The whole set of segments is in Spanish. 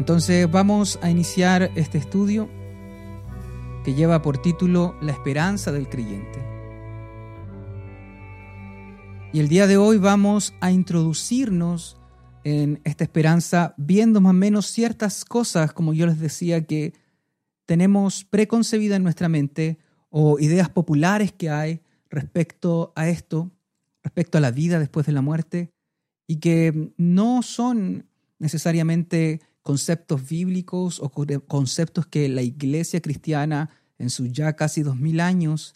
Entonces vamos a iniciar este estudio que lleva por título La esperanza del creyente. Y el día de hoy vamos a introducirnos en esta esperanza viendo más o menos ciertas cosas, como yo les decía, que tenemos preconcebida en nuestra mente o ideas populares que hay respecto a esto, respecto a la vida después de la muerte, y que no son necesariamente conceptos bíblicos o conceptos que la iglesia cristiana en sus ya casi dos mil años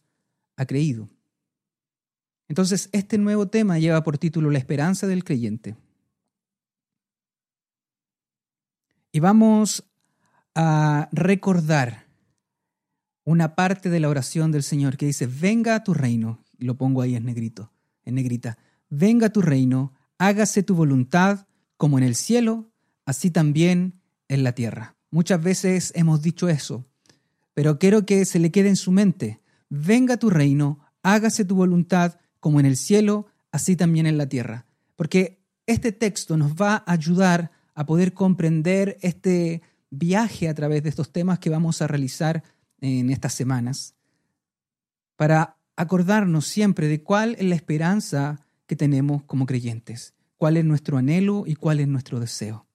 ha creído. Entonces, este nuevo tema lleva por título La esperanza del creyente. Y vamos a recordar una parte de la oración del Señor que dice, venga a tu reino, lo pongo ahí en negrito, en negrita, venga a tu reino, hágase tu voluntad como en el cielo, así también en la tierra. Muchas veces hemos dicho eso, pero quiero que se le quede en su mente. Venga tu reino, hágase tu voluntad como en el cielo, así también en la tierra. Porque este texto nos va a ayudar a poder comprender este viaje a través de estos temas que vamos a realizar en estas semanas, para acordarnos siempre de cuál es la esperanza que tenemos como creyentes, cuál es nuestro anhelo y cuál es nuestro deseo.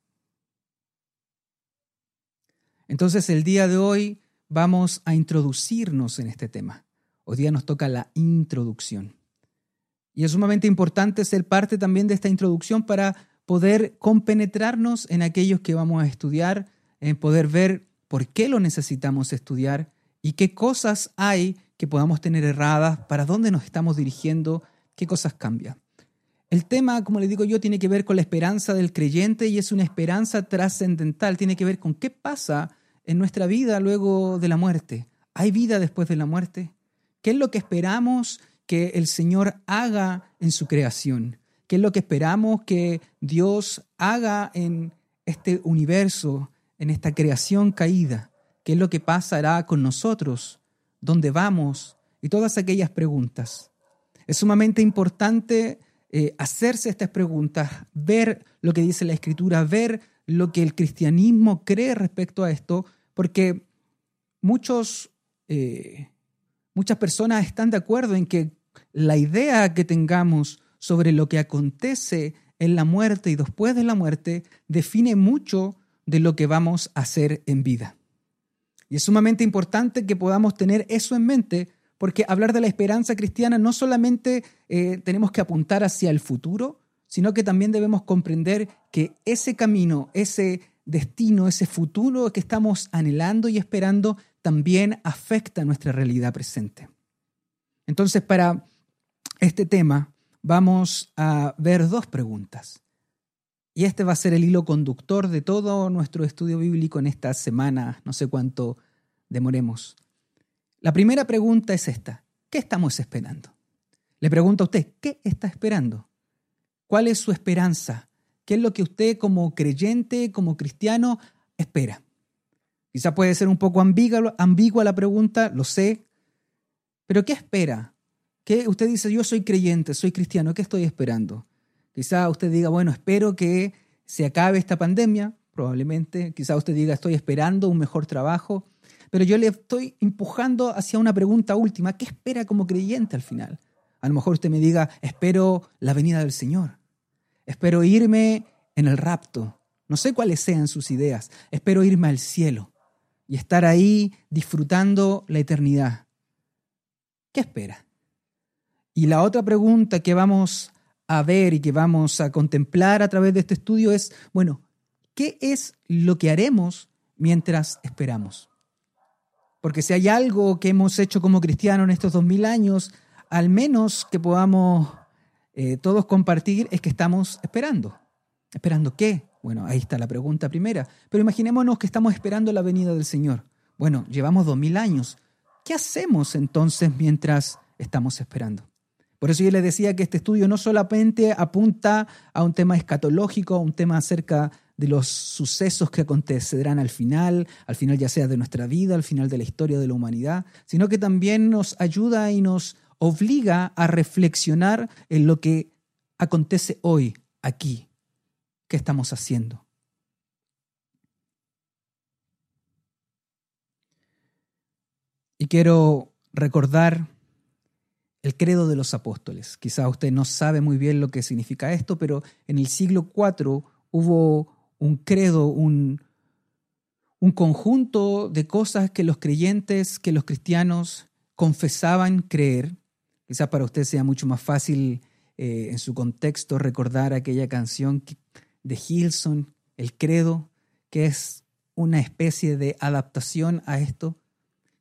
Entonces el día de hoy vamos a introducirnos en este tema. Hoy día nos toca la introducción. Y es sumamente importante ser parte también de esta introducción para poder compenetrarnos en aquellos que vamos a estudiar, en poder ver por qué lo necesitamos estudiar y qué cosas hay que podamos tener erradas, para dónde nos estamos dirigiendo, qué cosas cambian. El tema, como le digo yo, tiene que ver con la esperanza del creyente y es una esperanza trascendental, tiene que ver con qué pasa en nuestra vida luego de la muerte. ¿Hay vida después de la muerte? ¿Qué es lo que esperamos que el Señor haga en su creación? ¿Qué es lo que esperamos que Dios haga en este universo, en esta creación caída? ¿Qué es lo que pasará con nosotros? ¿Dónde vamos? Y todas aquellas preguntas. Es sumamente importante eh, hacerse estas preguntas, ver lo que dice la Escritura, ver lo que el cristianismo cree respecto a esto, porque muchos, eh, muchas personas están de acuerdo en que la idea que tengamos sobre lo que acontece en la muerte y después de la muerte define mucho de lo que vamos a hacer en vida. Y es sumamente importante que podamos tener eso en mente, porque hablar de la esperanza cristiana no solamente eh, tenemos que apuntar hacia el futuro, sino que también debemos comprender que ese camino, ese destino, ese futuro que estamos anhelando y esperando, también afecta nuestra realidad presente. Entonces, para este tema vamos a ver dos preguntas. Y este va a ser el hilo conductor de todo nuestro estudio bíblico en esta semana, no sé cuánto demoremos. La primera pregunta es esta, ¿qué estamos esperando? Le pregunto a usted, ¿qué está esperando? ¿Cuál es su esperanza? ¿Qué es lo que usted como creyente, como cristiano, espera? Quizá puede ser un poco ambigua, la pregunta, lo sé, pero ¿qué espera? ¿Qué? Usted dice, yo soy creyente, soy cristiano, ¿qué estoy esperando? Quizá usted diga, bueno, espero que se acabe esta pandemia, probablemente. Quizá usted diga, estoy esperando un mejor trabajo. Pero yo le estoy empujando hacia una pregunta última. ¿Qué espera como creyente al final? A lo mejor usted me diga, espero la venida del Señor. Espero irme en el rapto. No sé cuáles sean sus ideas. Espero irme al cielo y estar ahí disfrutando la eternidad. ¿Qué espera? Y la otra pregunta que vamos a ver y que vamos a contemplar a través de este estudio es, bueno, ¿qué es lo que haremos mientras esperamos? Porque si hay algo que hemos hecho como cristianos en estos dos mil años, al menos que podamos eh, todos compartir es que estamos esperando. ¿Esperando qué? Bueno, ahí está la pregunta primera. Pero imaginémonos que estamos esperando la venida del Señor. Bueno, llevamos dos mil años. ¿Qué hacemos entonces mientras estamos esperando? Por eso yo les decía que este estudio no solamente apunta a un tema escatológico, a un tema acerca de los sucesos que acontecerán al final, al final ya sea de nuestra vida, al final de la historia de la humanidad, sino que también nos ayuda y nos obliga a reflexionar en lo que acontece hoy, aquí. ¿Qué estamos haciendo? Y quiero recordar el credo de los apóstoles. Quizá usted no sabe muy bien lo que significa esto, pero en el siglo IV hubo un credo, un, un conjunto de cosas que los creyentes, que los cristianos confesaban creer Quizás para usted sea mucho más fácil eh, en su contexto recordar aquella canción de Hilson, El Credo, que es una especie de adaptación a esto.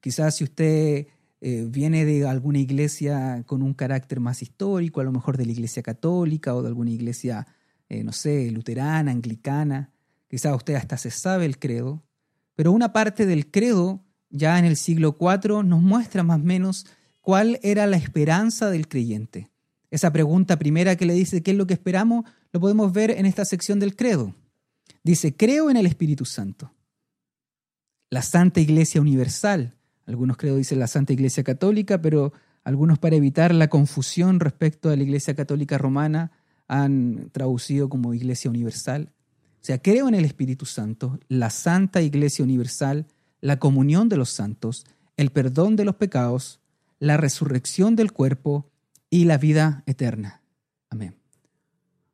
Quizás si usted eh, viene de alguna iglesia con un carácter más histórico, a lo mejor de la iglesia católica o de alguna iglesia, eh, no sé, luterana, anglicana, quizás usted hasta se sabe el credo, pero una parte del credo ya en el siglo IV nos muestra más o menos cuál era la esperanza del creyente. Esa pregunta primera que le dice qué es lo que esperamos, lo podemos ver en esta sección del credo. Dice, creo en el Espíritu Santo, la Santa Iglesia Universal. Algunos creo dicen la Santa Iglesia Católica, pero algunos para evitar la confusión respecto a la Iglesia Católica Romana han traducido como Iglesia Universal. O sea, creo en el Espíritu Santo, la Santa Iglesia Universal, la comunión de los santos, el perdón de los pecados, la resurrección del cuerpo y la vida eterna. Amén.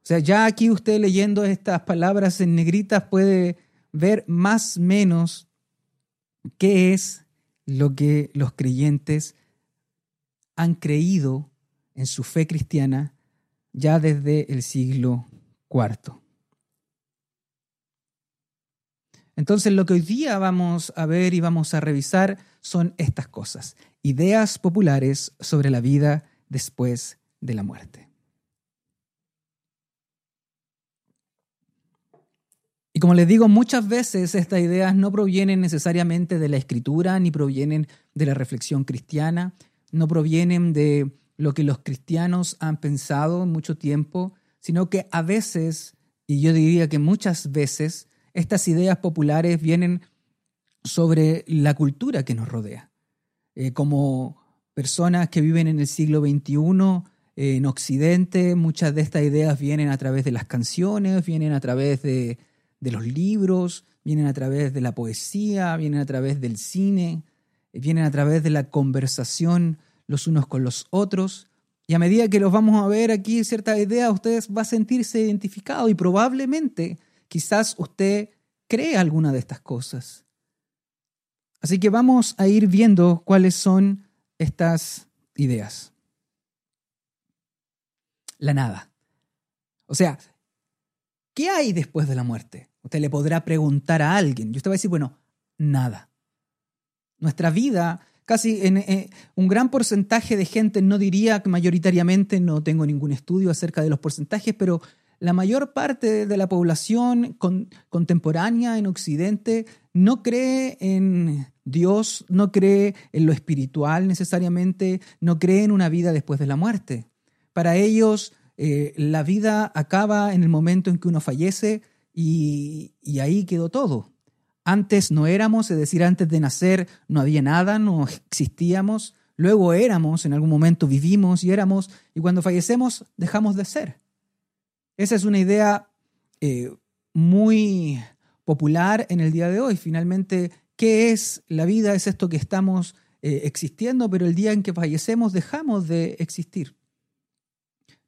O sea, ya aquí usted leyendo estas palabras en negritas puede ver más o menos qué es lo que los creyentes han creído en su fe cristiana ya desde el siglo IV. Entonces lo que hoy día vamos a ver y vamos a revisar son estas cosas, ideas populares sobre la vida después de la muerte. Y como les digo, muchas veces estas ideas no provienen necesariamente de la escritura, ni provienen de la reflexión cristiana, no provienen de lo que los cristianos han pensado mucho tiempo, sino que a veces, y yo diría que muchas veces, estas ideas populares vienen sobre la cultura que nos rodea. Eh, como personas que viven en el siglo XXI eh, en Occidente, muchas de estas ideas vienen a través de las canciones, vienen a través de, de los libros, vienen a través de la poesía, vienen a través del cine, eh, vienen a través de la conversación los unos con los otros. Y a medida que los vamos a ver aquí ciertas ideas, usted va a sentirse identificado y probablemente Quizás usted cree alguna de estas cosas. Así que vamos a ir viendo cuáles son estas ideas. La nada. O sea, ¿qué hay después de la muerte? Usted le podrá preguntar a alguien y usted va a decir, bueno, nada. Nuestra vida, casi en, eh, un gran porcentaje de gente, no diría que mayoritariamente, no tengo ningún estudio acerca de los porcentajes, pero la mayor parte de la población contemporánea en Occidente no cree en Dios, no cree en lo espiritual necesariamente, no cree en una vida después de la muerte. Para ellos, eh, la vida acaba en el momento en que uno fallece y, y ahí quedó todo. Antes no éramos, es decir, antes de nacer no había nada, no existíamos, luego éramos, en algún momento vivimos y éramos, y cuando fallecemos dejamos de ser. Esa es una idea eh, muy popular en el día de hoy. Finalmente, ¿qué es la vida? Es esto que estamos eh, existiendo, pero el día en que fallecemos dejamos de existir.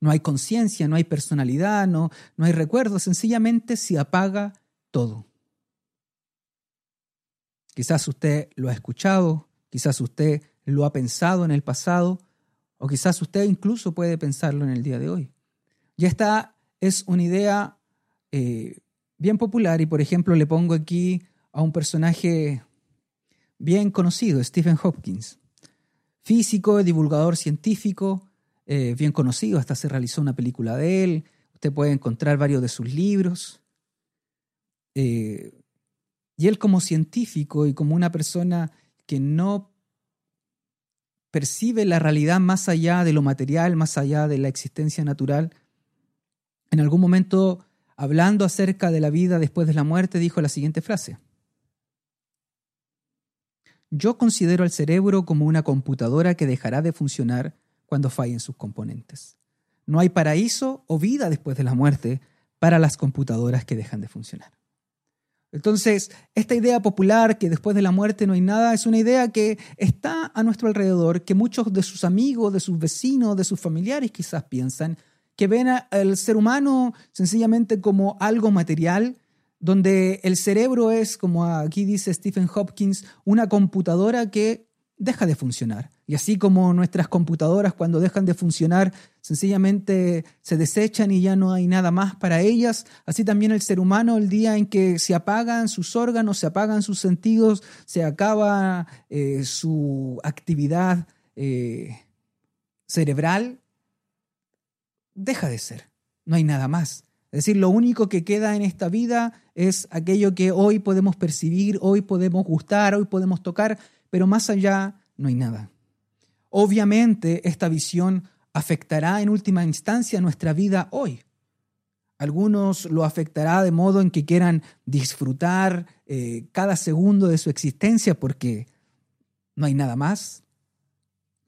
No hay conciencia, no hay personalidad, no, no hay recuerdo, sencillamente se apaga todo. Quizás usted lo ha escuchado, quizás usted lo ha pensado en el pasado, o quizás usted incluso puede pensarlo en el día de hoy. Ya está es una idea eh, bien popular y, por ejemplo, le pongo aquí a un personaje bien conocido, Stephen Hopkins, físico, divulgador científico, eh, bien conocido, hasta se realizó una película de él, usted puede encontrar varios de sus libros. Eh, y él como científico y como una persona que no percibe la realidad más allá de lo material, más allá de la existencia natural, en algún momento, hablando acerca de la vida después de la muerte, dijo la siguiente frase. Yo considero al cerebro como una computadora que dejará de funcionar cuando fallen sus componentes. No hay paraíso o vida después de la muerte para las computadoras que dejan de funcionar. Entonces, esta idea popular que después de la muerte no hay nada es una idea que está a nuestro alrededor, que muchos de sus amigos, de sus vecinos, de sus familiares quizás piensan, que ven al ser humano sencillamente como algo material, donde el cerebro es, como aquí dice Stephen Hopkins, una computadora que deja de funcionar. Y así como nuestras computadoras cuando dejan de funcionar sencillamente se desechan y ya no hay nada más para ellas, así también el ser humano el día en que se apagan sus órganos, se apagan sus sentidos, se acaba eh, su actividad eh, cerebral, deja de ser. No hay nada más. Es decir, lo único que queda en esta vida es aquello que hoy podemos percibir, hoy podemos gustar, hoy podemos tocar, pero más allá no hay nada. Obviamente esta visión afectará en última instancia nuestra vida hoy. Algunos lo afectará de modo en que quieran disfrutar eh, cada segundo de su existencia porque no hay nada más.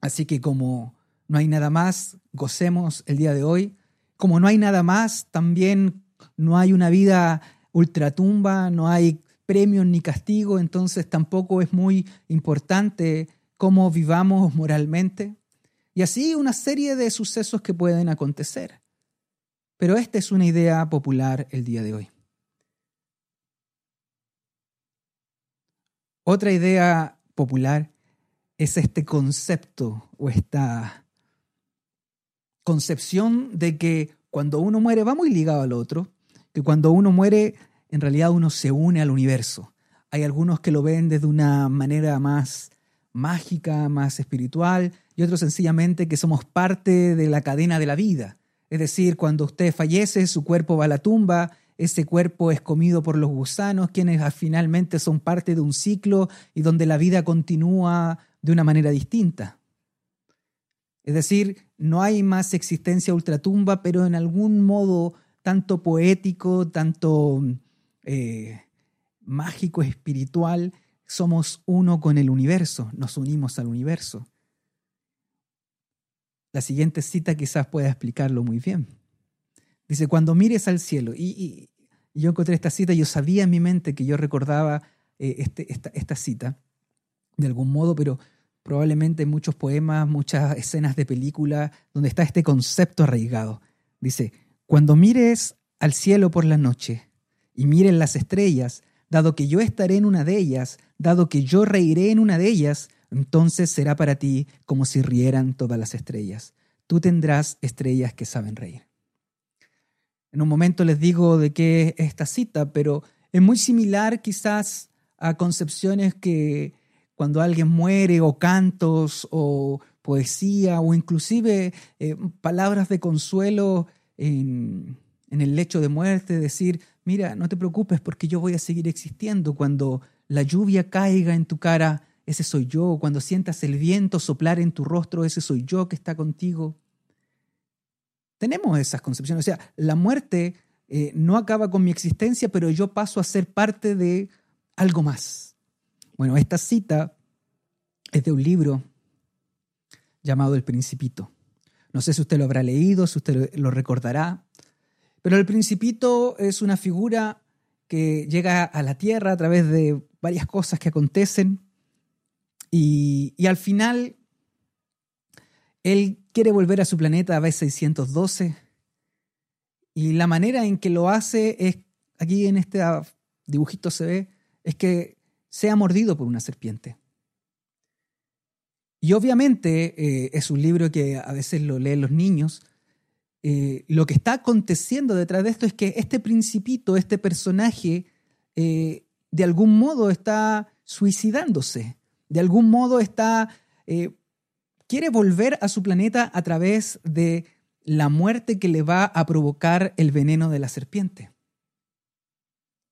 Así que como no hay nada más, gocemos el día de hoy. Como no hay nada más, también no hay una vida ultratumba, no hay premio ni castigo, entonces tampoco es muy importante cómo vivamos moralmente. Y así una serie de sucesos que pueden acontecer. Pero esta es una idea popular el día de hoy. Otra idea popular es este concepto o esta concepción de que cuando uno muere va muy ligado al otro, que cuando uno muere en realidad uno se une al universo. Hay algunos que lo ven desde una manera más mágica, más espiritual, y otros sencillamente que somos parte de la cadena de la vida. Es decir, cuando usted fallece, su cuerpo va a la tumba, ese cuerpo es comido por los gusanos, quienes finalmente son parte de un ciclo y donde la vida continúa de una manera distinta. Es decir, no hay más existencia ultratumba, pero en algún modo tanto poético, tanto eh, mágico, espiritual, somos uno con el universo, nos unimos al universo. La siguiente cita quizás pueda explicarlo muy bien. Dice, cuando mires al cielo, y, yo encontré esta cita, yo sabía en mi mente que yo recordaba eh, este, esta, esta cita de algún modo, pero probablemente en muchos poemas, muchas escenas de película, donde está este concepto arraigado. Dice, cuando mires al cielo por la noche, y miren las estrellas, dado que yo estaré en una de ellas, dado que yo reiré en una de ellas, entonces será para ti como si rieran todas las estrellas. Tú tendrás estrellas que saben reír. En un momento les digo de qué es esta cita, pero es muy similar quizás a concepciones que cuando alguien muere o cantos o poesía o inclusive eh, palabras de consuelo en, el lecho de muerte, decir, mira, no te preocupes porque yo voy a seguir existiendo. Cuando la lluvia caiga en tu cara, ese soy yo. Cuando sientas el viento soplar en tu rostro, ese soy yo que está contigo. Tenemos esas concepciones. O sea, la muerte eh, no acaba con mi existencia, pero yo paso a ser parte de algo más. Bueno, esta cita es de un libro llamado El Principito. No sé si usted lo habrá leído, si usted lo recordará. Pero el principito es una figura que llega a la Tierra a través de varias cosas que acontecen y, al final él quiere volver a su planeta B612 y la manera en que lo hace es, aquí en este dibujito se ve, es que sea mordido por una serpiente. Y obviamente eh, es un libro que a veces lo leen los niños, eh, lo que está aconteciendo detrás de esto es que este principito, este personaje, eh, de algún modo está suicidándose, de algún modo está, quiere volver a su planeta a través de la muerte que le va a provocar el veneno de la serpiente.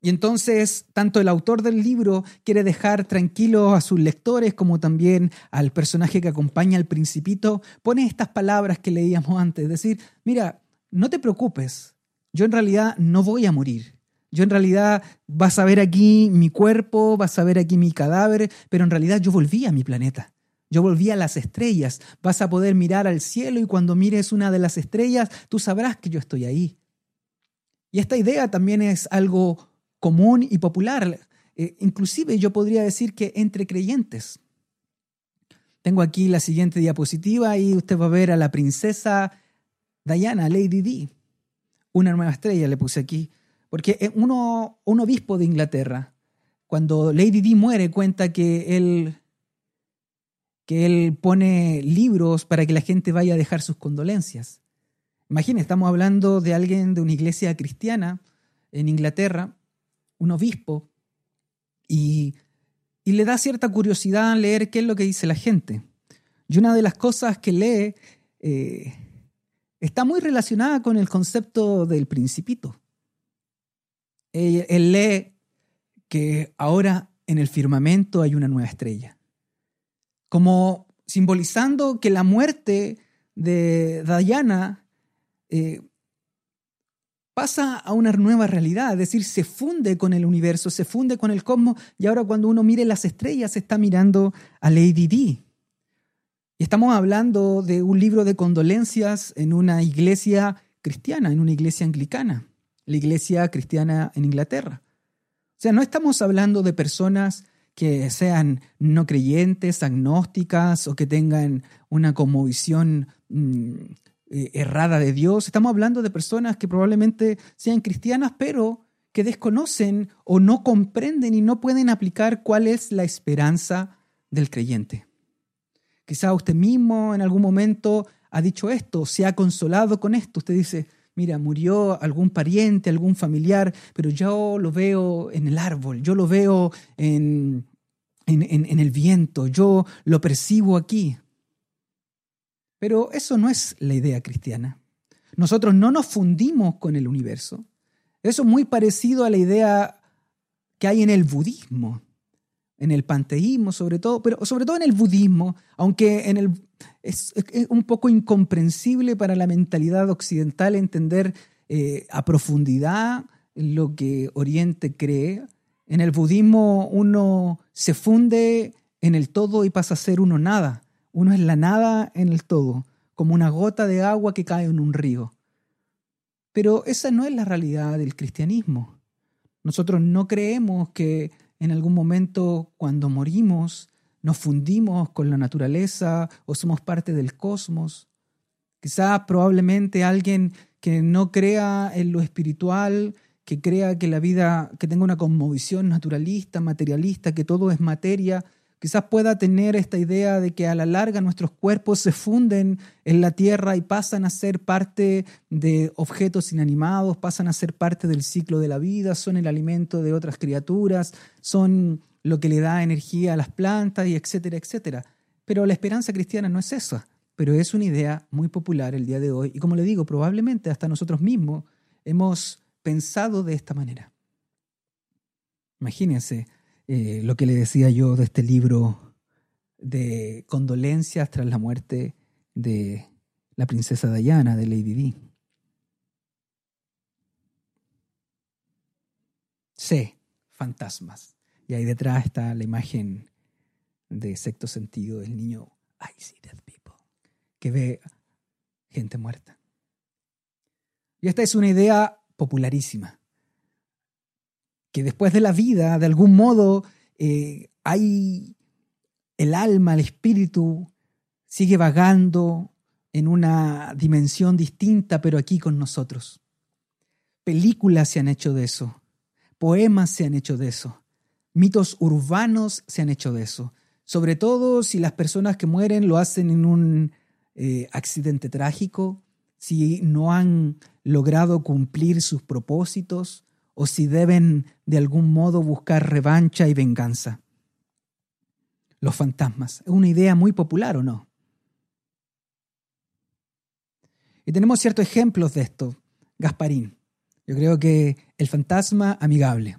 Y entonces, tanto el autor del libro quiere dejar tranquilos a sus lectores como también al personaje que acompaña al principito, pone estas palabras que leíamos antes, es decir, mira, no te preocupes, yo en realidad no voy a morir. Yo en realidad vas a ver aquí mi cuerpo, vas a ver aquí mi cadáver, pero en realidad yo volví a mi planeta. Yo volví a las estrellas. Vas a poder mirar al cielo y cuando mires una de las estrellas, tú sabrás que yo estoy ahí. Y esta idea también es algo común y popular, eh, inclusive yo podría decir que entre creyentes. Tengo aquí la siguiente diapositiva y usted va a ver a la princesa Diana, Lady Di. Una nueva estrella le puse aquí. Porque uno, un obispo de Inglaterra, cuando Lady Di muere, cuenta que él, que él pone libros para que la gente vaya a dejar sus condolencias. Imagina, estamos hablando de alguien de una iglesia cristiana en Inglaterra, un obispo, y, le da cierta curiosidad leer qué es lo que dice la gente. Y una de las cosas que lee eh, está muy relacionada con el concepto del principito. Él, lee que ahora en el firmamento hay una nueva estrella, como simbolizando que la muerte de Diana eh, pasa a una nueva realidad, es decir, se funde con el universo, se funde con el cosmos, y ahora cuando uno mire las estrellas está mirando a Lady Di. Y estamos hablando de un libro de condolencias en una iglesia cristiana, en una iglesia anglicana, la iglesia cristiana en Inglaterra. O sea, no estamos hablando de personas que sean no creyentes, agnósticas o que tengan una conmovisión mm, eh, errada de Dios. Estamos hablando de personas que probablemente sean cristianas, pero que desconocen o no comprenden y no pueden aplicar cuál es la esperanza del creyente. Quizá usted mismo en algún momento ha dicho esto, se ha consolado con esto. Usted dice, mira, murió algún pariente, algún familiar, pero yo lo veo en el árbol, yo lo veo en, en, en el viento, yo lo percibo aquí. Pero eso no es la idea cristiana. Nosotros no nos fundimos con el universo. Eso es muy parecido a la idea que hay en el budismo, en el panteísmo sobre todo, pero sobre todo en el budismo, aunque es, un poco incomprensible para la mentalidad occidental entender eh, a profundidad lo que Oriente cree. En el budismo uno se funde en el todo y pasa a ser uno nada. Uno es la nada en el todo, como una gota de agua que cae en un río. Pero esa no es la realidad del cristianismo. Nosotros no creemos que en algún momento cuando morimos nos fundimos con la naturaleza o somos parte del cosmos. Quizás probablemente alguien que no crea en lo espiritual, que crea que la vida, que tenga una conmovisión naturalista, materialista, que todo es materia, Quizás pueda tener esta idea de que a la larga nuestros cuerpos se funden en la tierra y pasan a ser parte de objetos inanimados, pasan a ser parte del ciclo de la vida, son el alimento de otras criaturas, son lo que le da energía a las plantas y etcétera, etcétera. Pero la esperanza cristiana no es esa, pero es una idea muy popular el día de hoy y como le digo, probablemente hasta nosotros mismos hemos pensado de esta manera. Imagínense, eh, lo que le decía yo de este libro de condolencias tras la muerte de la princesa Diana, de Lady Di. C, fantasmas. Y ahí detrás está la imagen de sexto sentido del niño I see dead people, que ve gente muerta. Y esta es una idea popularísima que después de la vida, de algún modo, eh, hay el alma, el espíritu, sigue vagando en una dimensión distinta, pero aquí con nosotros. Películas se han hecho de eso, poemas se han hecho de eso, mitos urbanos se han hecho de eso, sobre todo si las personas que mueren lo hacen en un eh, accidente trágico, si no han logrado cumplir sus propósitos, o si deben de algún modo buscar revancha y venganza. Los fantasmas. Es una idea muy popular o no. Y tenemos ciertos ejemplos de esto. Gasparín. Yo creo que el fantasma amigable.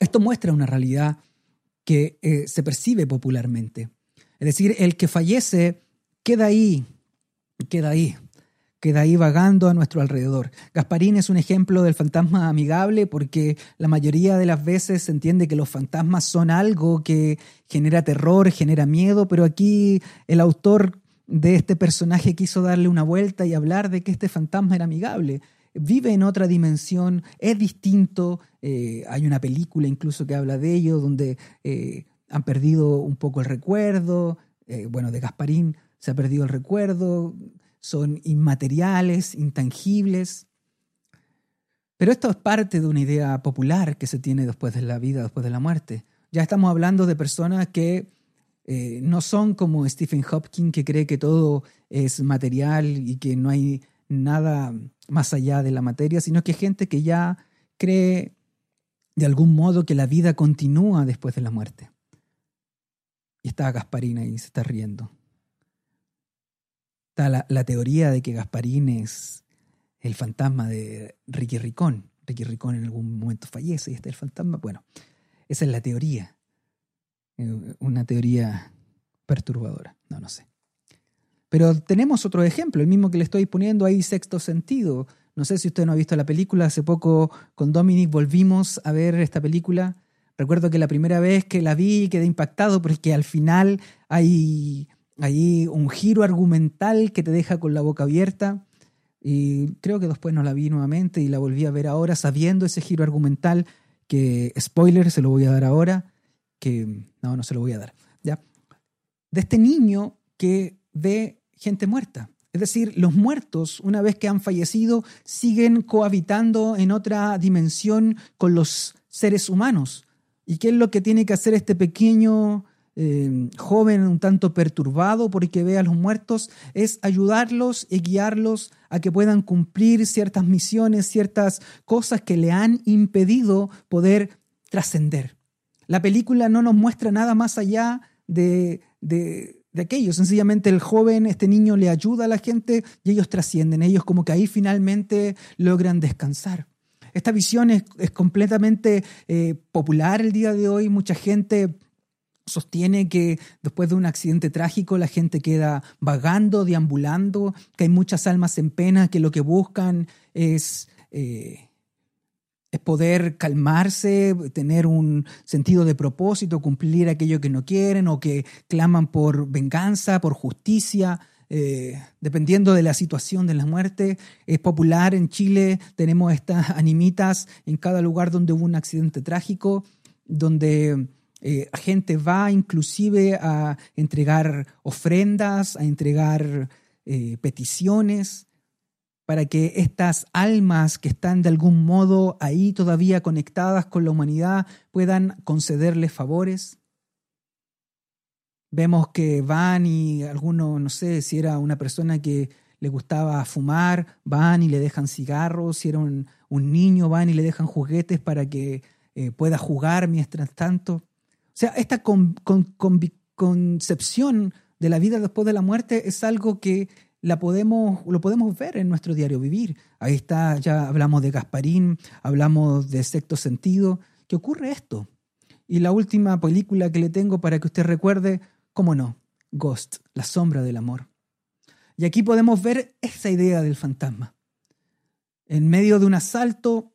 Esto muestra una realidad que eh, se percibe popularmente. Es decir, el que fallece queda ahí, queda ahí queda ahí vagando a nuestro alrededor. Gasparín es un ejemplo del fantasma amigable porque la mayoría de las veces se entiende que los fantasmas son algo que genera terror, genera miedo, pero aquí el autor de este personaje quiso darle una vuelta y hablar de que este fantasma era amigable. vive en otra dimensión, es distinto. Eh, hay una película incluso que habla de ello, donde eh, han perdido un poco el recuerdo. Eh, bueno, de Gasparín se ha perdido el recuerdo, son inmateriales, intangibles. Pero esto es parte de una idea popular que se tiene después de la vida, después de la muerte. Ya estamos hablando de personas que no son como Stephen Hopkins, que cree que todo es material y que no hay nada más allá de la materia, sino que gente que ya cree de algún modo que la vida continúa después de la muerte. Y está Gasparín ahí, se está riendo. Está la, teoría de que Gasparín es el fantasma de Ricky Ricón. Ricky Ricón en algún momento fallece y está el fantasma. Bueno, esa es la teoría. Eh, una teoría perturbadora. No, no sé. Pero tenemos otro ejemplo, el mismo que le estoy poniendo ahí, sexto sentido. No sé si usted no ha visto la película, hace poco con Dominic volvimos a ver esta película. Recuerdo que la primera vez que la vi quedé impactado porque al final hay, hay un giro argumental que te deja con la boca abierta. Y creo que después no la vi nuevamente y la volví a ver ahora sabiendo ese giro argumental que, spoiler, se lo voy a dar ahora, que no, no se lo voy a dar. ¿ya? De este niño que ve gente muerta. Es decir, los muertos, una vez que han fallecido, siguen cohabitando en otra dimensión con los seres humanos. ¿Y qué es lo que tiene que hacer este pequeño eh, joven un tanto perturbado porque ve a los muertos? Es ayudarlos y guiarlos a que puedan cumplir ciertas misiones, ciertas cosas que le han impedido poder trascender. La película no nos muestra nada más allá de, de de aquello. Sencillamente el joven, este niño le ayuda a la gente y ellos trascienden. Ellos como que ahí finalmente logran descansar. Esta visión es, completamente eh, popular el día de hoy. Mucha gente sostiene que después de un accidente trágico la gente queda vagando, deambulando, que hay muchas almas en pena que lo que buscan es... Eh, es poder calmarse, tener un sentido de propósito, cumplir aquello que no quieren o que claman por venganza, por justicia, eh, dependiendo de la situación de la muerte. Es popular en Chile, tenemos estas animitas en cada lugar donde hubo un accidente trágico, donde eh, gente va inclusive a entregar ofrendas, a entregar eh, peticiones para que estas almas que están de algún modo ahí todavía conectadas con la humanidad puedan concederles favores. Vemos que van y alguno, no sé, si era una persona que le gustaba fumar, van y le dejan cigarros, si era un, niño, van y le dejan juguetes para que eh, pueda jugar mientras tanto. O sea, esta concepción de la vida después de la muerte es algo que la podemos, lo podemos ver en nuestro diario vivir. Ahí está, ya hablamos de Gasparín, hablamos de sexto sentido, ¿Qué ocurre esto. Y la última película que le tengo para que usted recuerde, cómo no, Ghost, la sombra del amor. Y aquí podemos ver esa idea del fantasma. En medio de un asalto,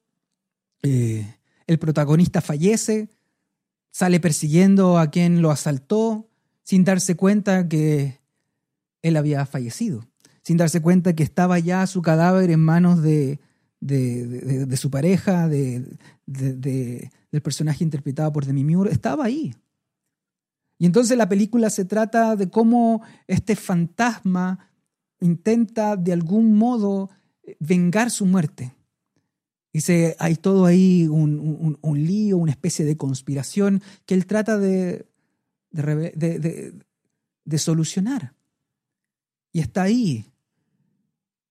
eh, el protagonista fallece, sale persiguiendo a quien lo asaltó, sin darse cuenta que él había fallecido sin darse cuenta que estaba ya su cadáver en manos de, de, su pareja, del personaje interpretado por Demi Moore, estaba ahí. Y entonces la película se trata de cómo este fantasma intenta de algún modo vengar su muerte. Dice, hay todo ahí un, un, lío, una especie de conspiración que él trata de, de solucionar. Y está ahí,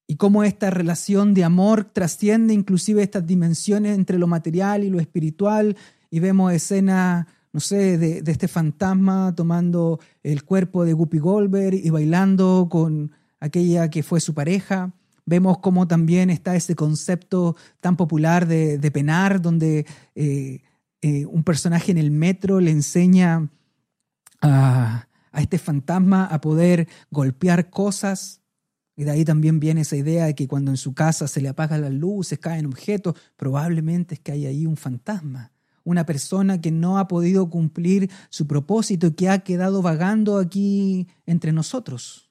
y cómo esta relación de amor trasciende inclusive estas dimensiones entre lo material y lo espiritual, y vemos escenas, no sé, de, este fantasma tomando el cuerpo de Guppy Goldberg y bailando con aquella que fue su pareja. Vemos cómo también está ese concepto tan popular de, penar, donde eh, eh, un personaje en el metro le enseña a, a este fantasma a poder golpear cosas y de ahí también viene esa idea de que cuando en su casa se le apagan las luces, caen objetos, probablemente es que hay ahí un fantasma, una persona que no ha podido cumplir su propósito y que ha quedado vagando aquí entre nosotros.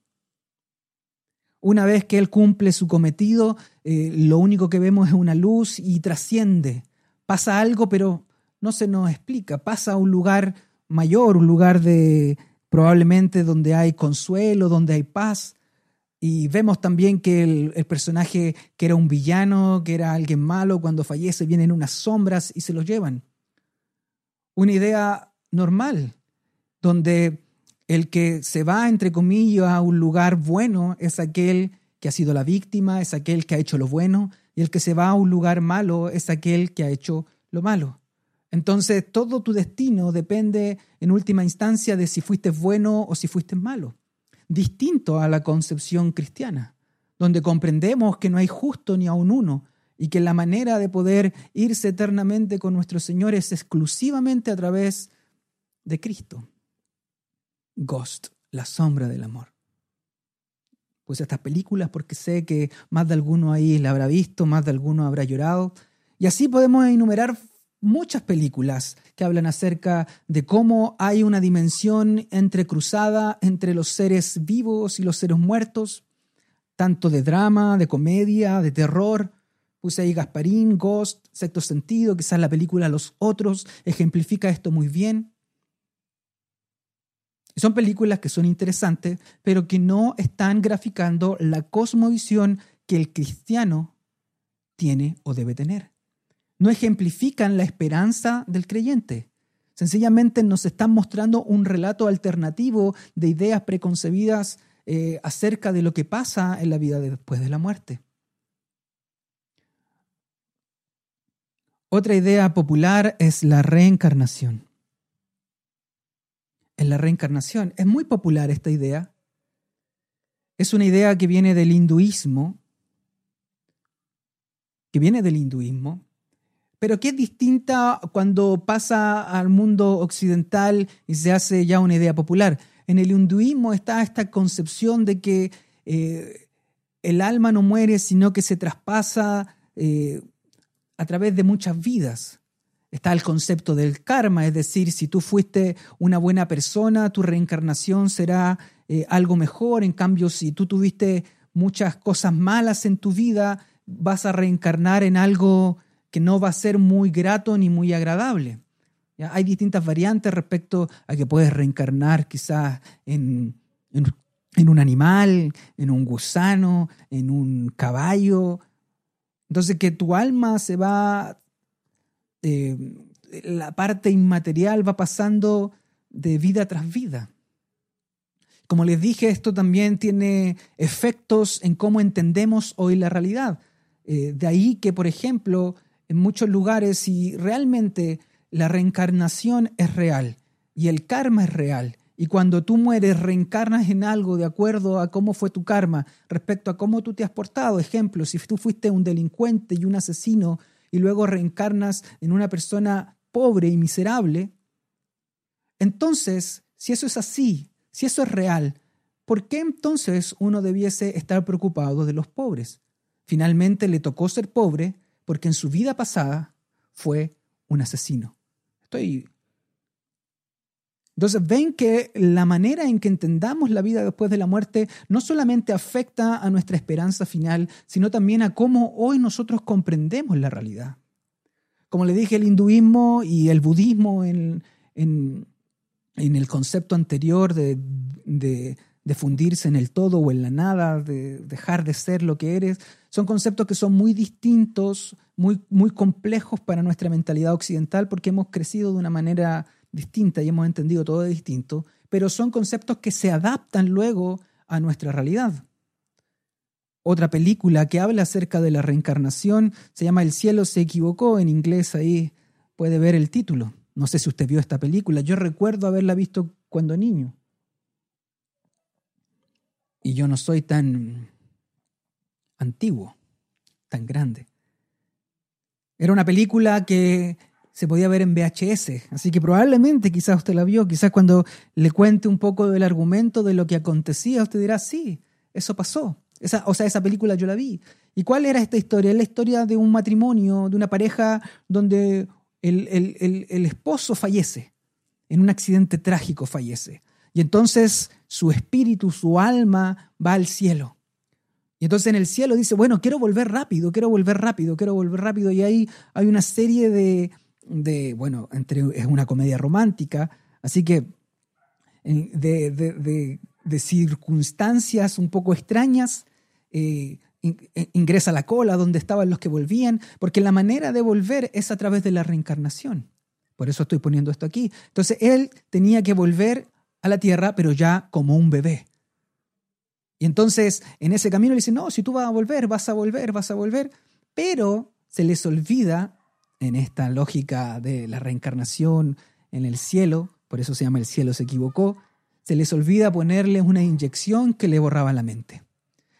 Una vez que Él cumple su cometido, eh, lo único que vemos es una luz y trasciende. Pasa algo, pero no se nos explica. Pasa a un lugar mayor, un lugar de probablemente donde hay consuelo, donde hay paz. Y vemos también que el, el, personaje que era un villano, que era alguien malo, cuando fallece vienen unas sombras y se lo llevan. Una idea normal, donde el que se va, entre comillas, a un lugar bueno es aquel que ha sido la víctima, es aquel que ha hecho lo bueno, y el que se va a un lugar malo es aquel que ha hecho lo malo. Entonces, todo tu destino depende en última instancia de si fuiste bueno o si fuiste malo. Distinto a la concepción cristiana, donde comprendemos que no hay justo ni aun uno y que la manera de poder irse eternamente con nuestro Señor es exclusivamente a través de Cristo. Ghost, la sombra del amor. Pues estas películas porque sé que más de alguno ahí la habrá visto, más de alguno habrá llorado. Y así podemos enumerar muchas películas que hablan acerca de cómo hay una dimensión entrecruzada entre los seres vivos y los seres muertos, tanto de drama, de comedia, de terror. Puse ahí Gasparín, Ghost, Sexto Sentido, quizás la película Los Otros ejemplifica esto muy bien. Son películas que son interesantes, pero que no están graficando la cosmovisión que el cristiano tiene o debe tener. No ejemplifican la esperanza del creyente. Sencillamente nos están mostrando un relato alternativo de ideas preconcebidas eh, acerca de lo que pasa en la vida después de la muerte. Otra idea popular es la reencarnación en la reencarnación. Es muy popular esta idea. Es una idea que viene del hinduismo, que viene del hinduismo, pero que es distinta cuando pasa al mundo occidental y se hace ya una idea popular. En el hinduismo está esta concepción de que eh, el alma no muere, sino que se traspasa eh, a través de muchas vidas. Está el concepto del karma, es decir, si tú fuiste una buena persona, tu reencarnación será eh, algo mejor. En cambio, si tú tuviste muchas cosas malas en tu vida, vas a reencarnar en algo que no va a ser muy grato ni muy agradable. Hay distintas variantes respecto a que puedes reencarnar quizás en, en un animal, en un gusano, en un caballo. Entonces que tu alma se va eh, la parte inmaterial va pasando de vida tras vida. Como les dije, esto también tiene efectos en cómo entendemos hoy la realidad. Eh, de ahí que, por ejemplo, en muchos lugares, si realmente la reencarnación es real y el karma es real, y cuando tú mueres reencarnas en algo de acuerdo a cómo fue tu karma, respecto a cómo tú te has portado. Ejemplo, si tú fuiste un delincuente y un asesino, y luego reencarnas en una persona pobre y miserable, entonces, si eso es así, si eso es real, ¿por qué entonces uno debiese estar preocupado de los pobres? Finalmente le tocó ser pobre porque en su vida pasada fue un asesino. Estoy entonces ven que la manera en que entendamos la vida después de la muerte no solamente afecta a nuestra esperanza final, sino también a cómo hoy nosotros comprendemos la realidad. Como le dije, el hinduismo y el budismo en, el concepto anterior de, de, fundirse en el todo o en la nada, de dejar de ser lo que eres, son conceptos que son muy distintos, muy, muy complejos para nuestra mentalidad occidental porque hemos crecido de una manera distinta y hemos entendido todo de distinto, pero son conceptos que se adaptan luego a nuestra realidad. Otra película que habla acerca de la reencarnación se llama El cielo se equivocó, en inglés ahí puede ver el título. No sé si usted vio esta película, yo recuerdo haberla visto cuando niño. Y yo no soy tan antiguo, tan grande. Era una película que se podía ver en VHS. Así que probablemente quizás usted la vio, quizás cuando le cuente un poco del argumento de lo que acontecía, usted dirá, sí, eso pasó. Esa, o sea, esa película yo la vi. ¿Y cuál era esta historia? Es la historia de un matrimonio, de una pareja donde el, el esposo fallece, en un accidente trágico fallece. Y entonces su espíritu, su alma va al cielo. Y entonces en el cielo dice, bueno, quiero volver rápido, quiero volver rápido, quiero volver rápido. Y ahí hay una serie de, de bueno, entre, es una comedia romántica, así que de, de, de circunstancias un poco extrañas, eh, ingresa a la cola donde estaban los que volvían, porque la manera de volver es a través de la reencarnación. Por eso estoy poniendo esto aquí. Entonces él tenía que volver a la tierra, pero ya como un bebé. Y entonces en ese camino le dicen, no, si tú vas a volver, vas a volver, vas a volver, pero se les olvida en esta lógica de la reencarnación en el cielo, por eso se llama el cielo se equivocó, se les olvida ponerle una inyección que le borraba la mente.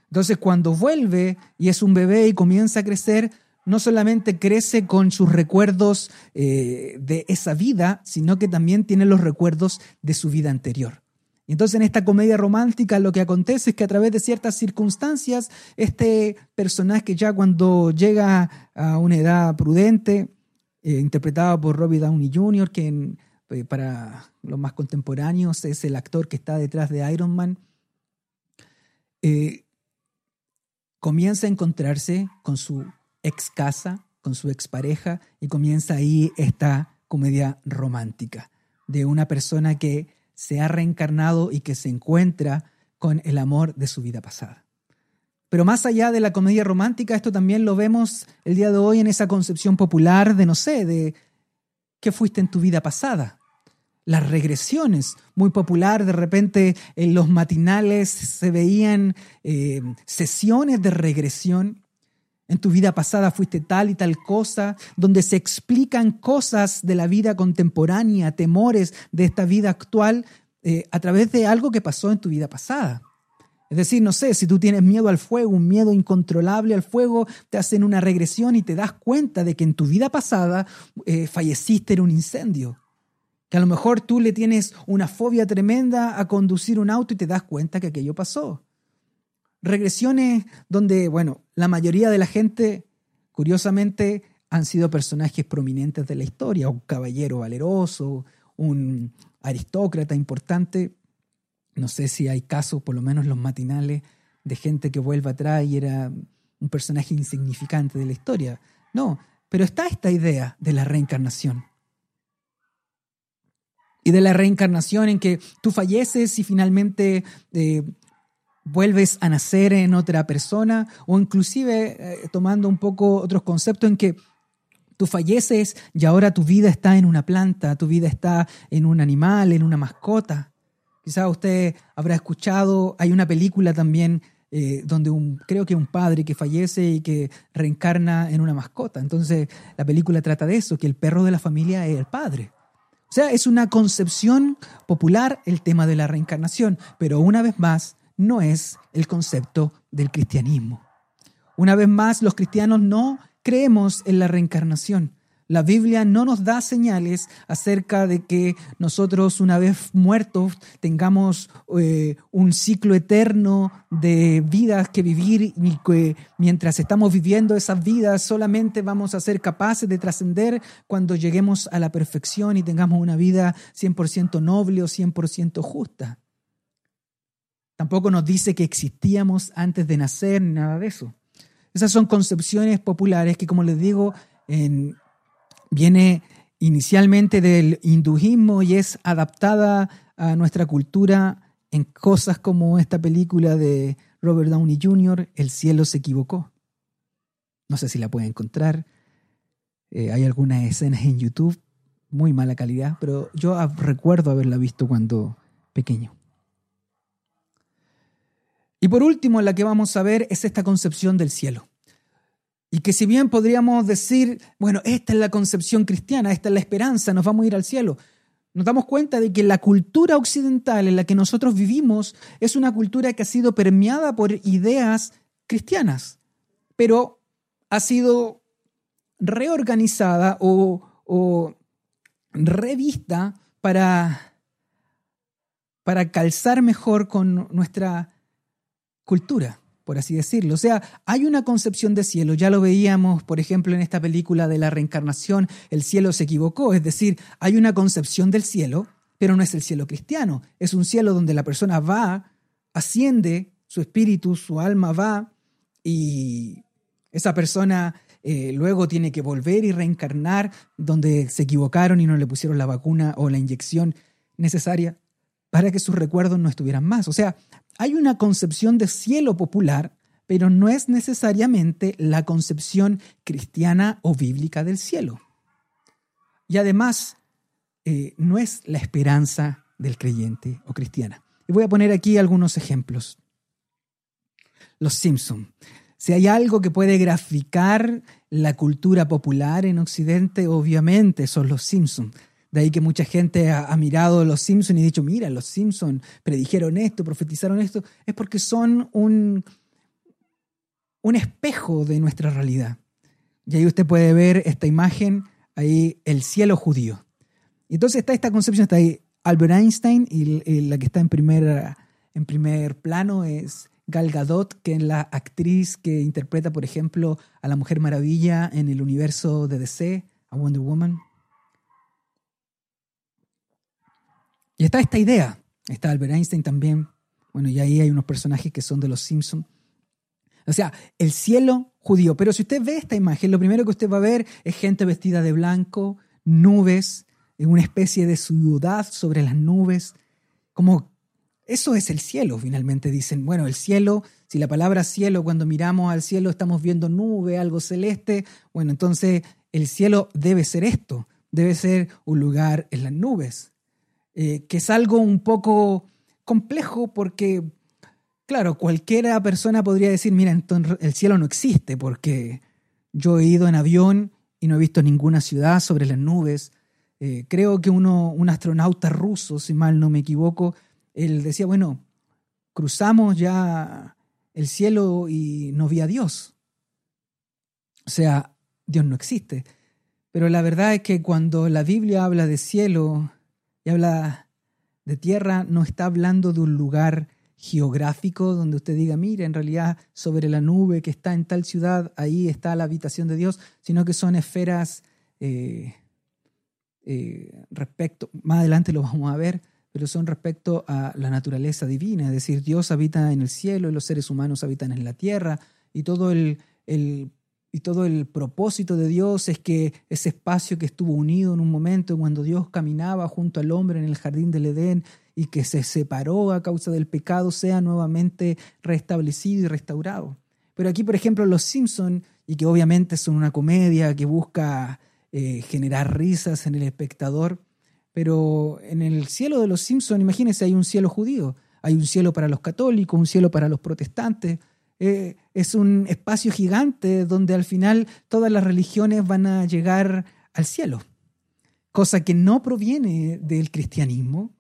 Entonces cuando vuelve y es un bebé y comienza a crecer, no solamente crece con sus recuerdos eh, de esa vida, sino que también tiene los recuerdos de su vida anterior. Y entonces en esta comedia romántica lo que acontece es que a través de ciertas circunstancias, este personaje ya cuando llega a una edad prudente, eh, interpretado por Robbie Downey Jr., que eh, para los más contemporáneos es el actor que está detrás de Iron Man, comienza a encontrarse con su ex casa, con su expareja, y comienza ahí esta comedia romántica de una persona que se ha reencarnado y que se encuentra con el amor de su vida pasada. Pero más allá de la comedia romántica, esto también lo vemos el día de hoy en esa concepción popular de, no sé, de qué fuiste en tu vida pasada. Las regresiones, muy popular, de repente en los matinales se veían eh, sesiones de regresión en tu vida pasada fuiste tal y tal cosa, donde se explican cosas de la vida contemporánea, temores de esta vida actual, eh, a través de algo que pasó en tu vida pasada. Es decir, no sé, si tú tienes miedo al fuego, un miedo incontrolable al fuego, te hacen una regresión y te das cuenta de que en tu vida pasada eh, falleciste en un incendio. Que a lo mejor tú le tienes una fobia tremenda a conducir un auto y te das cuenta que aquello pasó regresiones donde, bueno, la mayoría de la gente, curiosamente, han sido personajes prominentes de la historia, un caballero valeroso, un aristócrata importante. No sé si hay casos, por lo menos los matinales, de gente que vuelve atrás y era un personaje insignificante de la historia. No, pero está esta idea de la reencarnación. Y de la reencarnación en que tú falleces y finalmente eh, vuelves a nacer en otra persona o inclusive eh, tomando un poco otros conceptos en que tú falleces y ahora tu vida está en una planta, tu vida está en un animal, en una mascota. Quizás usted habrá escuchado, hay una película también eh, donde un, creo que un padre que fallece y que reencarna en una mascota. Entonces la película trata de eso, que el perro de la familia es el padre. O sea, es una concepción popular el tema de la reencarnación, pero una vez más, no es el concepto del cristianismo. Una vez más, los cristianos no creemos en la reencarnación. La Biblia no nos da señales acerca de que nosotros una vez muertos tengamos eh, un ciclo eterno de vidas que vivir y que mientras estamos viviendo esas vidas solamente vamos a ser capaces de trascender cuando lleguemos a la perfección y tengamos una vida 100% noble o 100% justa. Tampoco nos dice que existíamos antes de nacer, ni nada de eso. Esas son concepciones populares que, como les digo, viene inicialmente del hinduismo y es adaptada a nuestra cultura en cosas como esta película de Robert Downey Jr., El cielo se equivocó. No sé si la pueden encontrar. Eh, hay algunas escenas en YouTube, muy mala calidad, pero yo recuerdo haberla visto cuando pequeño. Y por último, la que vamos a ver es esta concepción del cielo. Y que si bien podríamos decir, bueno, esta es la concepción cristiana, esta es la esperanza, nos vamos a ir al cielo, nos damos cuenta de que la cultura occidental en la que nosotros vivimos es una cultura que ha sido permeada por ideas cristianas, pero ha sido reorganizada o, revista para, para calzar mejor con nuestra cultura, por así decirlo. O sea, hay una concepción de cielo, ya lo veíamos, por ejemplo, en esta película de la reencarnación, el cielo se equivocó, es decir, hay una concepción del cielo, pero no es el cielo cristiano, es un cielo donde la persona va, asciende, su espíritu, su alma va y esa persona eh, luego tiene que volver y reencarnar donde se equivocaron y no le pusieron la vacuna o la inyección necesaria para que sus recuerdos no estuvieran más. O sea, hay una concepción de cielo popular, pero no es necesariamente la concepción cristiana o bíblica del cielo. Y además, eh, no es la esperanza del creyente o cristiana. Y voy a poner aquí algunos ejemplos. Los Simpson. Si hay algo que puede graficar la cultura popular en Occidente, obviamente son los Simpsons. De ahí que mucha gente ha, mirado los Simpsons y ha dicho, mira, los Simpsons predijeron esto, profetizaron esto. Es porque son un, un espejo de nuestra realidad. Y ahí usted puede ver esta imagen, ahí el cielo judío. Entonces está esta concepción, está ahí Albert Einstein y la que está en primer, en primer plano es Gal Gadot, que es la actriz que interpreta, por ejemplo, a la Mujer Maravilla en el universo de DC, a Wonder Woman. Y está esta idea, está Albert Einstein también, bueno, y ahí hay unos personajes que son de los Simpsons. O sea, el cielo judío. Pero si usted ve esta imagen, lo primero que usted va a ver es gente vestida de blanco, nubes, en una especie de ciudad sobre las nubes, como eso es el cielo, finalmente dicen. Bueno, el cielo, si la palabra cielo, cuando miramos al cielo estamos viendo nube, algo celeste, bueno, entonces el cielo debe ser esto, debe ser un lugar en las nubes, eh, que es algo un poco complejo porque, claro, cualquiera persona podría decir, mira, entonces el cielo no existe porque yo he ido en avión y no he visto ninguna ciudad sobre las nubes. Eh, creo que uno, un astronauta ruso, si mal no me equivoco, él decía, bueno, cruzamos ya el cielo y no vi a Dios. O sea, Dios no existe. Pero la verdad es que cuando la Biblia habla de cielo y habla de tierra, no está hablando de un lugar geográfico donde usted diga, mire, en realidad sobre la nube que está en tal ciudad, ahí está la habitación de Dios, sino que son esferas eh, eh, respecto, más adelante lo vamos a ver, pero son respecto a la naturaleza divina, es decir, Dios habita en el cielo y los seres humanos habitan en la tierra y todo el, y todo el propósito de Dios es que ese espacio que estuvo unido en un momento cuando Dios caminaba junto al hombre en el jardín del Edén y que se separó a causa del pecado sea nuevamente restablecido y restaurado. Pero aquí, por ejemplo, Los Simpson, y que obviamente son una comedia que busca eh, generar risas en el espectador, pero en el cielo de los Simpsons, imagínense, hay un cielo judío, hay un cielo para los católicos, un cielo para los protestantes. Eh, es un espacio gigante donde al final todas las religiones van a llegar al cielo, cosa que no proviene del cristianismo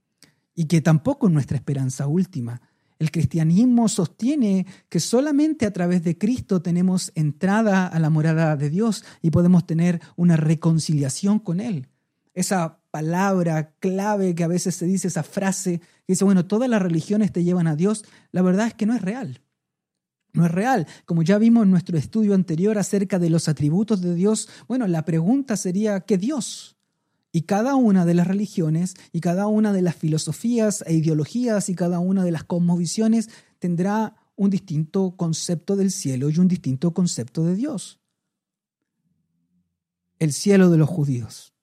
y que tampoco es nuestra esperanza última. El cristianismo sostiene que solamente a través de Cristo tenemos entrada a la morada de Dios y podemos tener una reconciliación con Él. Esa palabra clave que a veces se dice, esa frase que dice, bueno, todas las religiones te llevan a Dios, la verdad es que no es real. No es real. Como ya vimos en nuestro estudio anterior acerca de los atributos de Dios, bueno, la pregunta sería, ¿qué Dios? Y cada una de las religiones y cada una de las filosofías e ideologías y cada una de las cosmovisiones tendrá un distinto concepto del cielo y un distinto concepto de Dios. El cielo de los judíos.